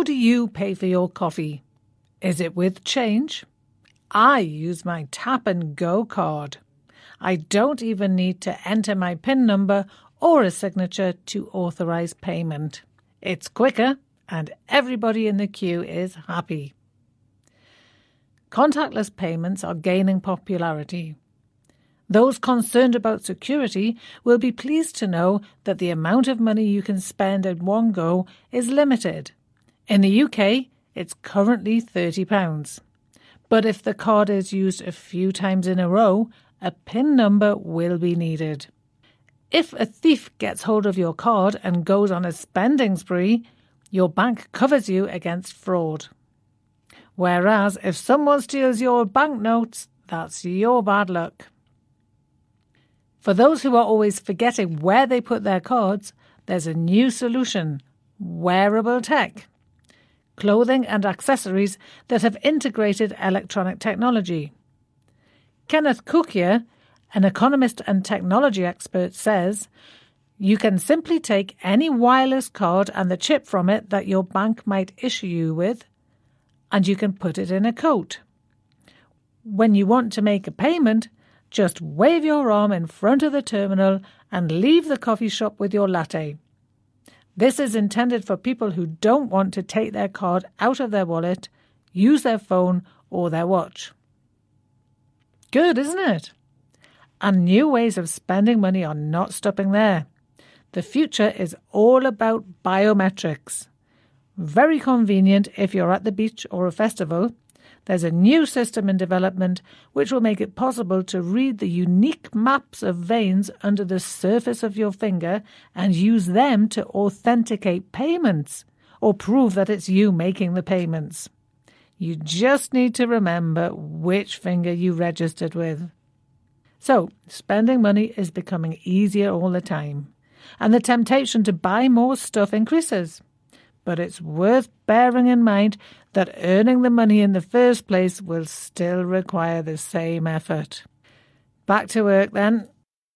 How do you pay for your coffee? Is it with change? I use my tap and go card. I don't even need to enter my PIN number or a signature to authorize payment. It's quicker and everybody in the queue is happy. Contactless payments are gaining popularity. Those concerned about security will be pleased to know that the amount of money you can spend at one go is limited. In the UK, it's currently £30. But if the card is used a few times in a row, a PIN number will be needed. If a thief gets hold of your card and goes on a spending spree, your bank covers you against fraud. Whereas if someone steals your banknotes, that's your bad luck. For those who are always forgetting where they put their cards, there's a new solution wearable tech. Clothing and accessories that have integrated electronic technology. Kenneth Cukier, an economist and technology expert, says you can simply take any wireless card and the chip from it that your bank might issue you with, and you can put it in a coat. When you want to make a payment, just wave your arm in front of the terminal and leave the coffee shop with your latte. This is intended for people who don't want to take their card out of their wallet, use their phone, or their watch. Good, isn't it? And new ways of spending money are not stopping there. The future is all about biometrics. Very convenient if you're at the beach or a festival. There's a new system in development which will make it possible to read the unique maps of veins under the surface of your finger and use them to authenticate payments or prove that it's you making the payments. You just need to remember which finger you registered with. So, spending money is becoming easier all the time, and the temptation to buy more stuff increases. But it's worth bearing in mind that earning the money in the first place will still require the same effort. Back to work then.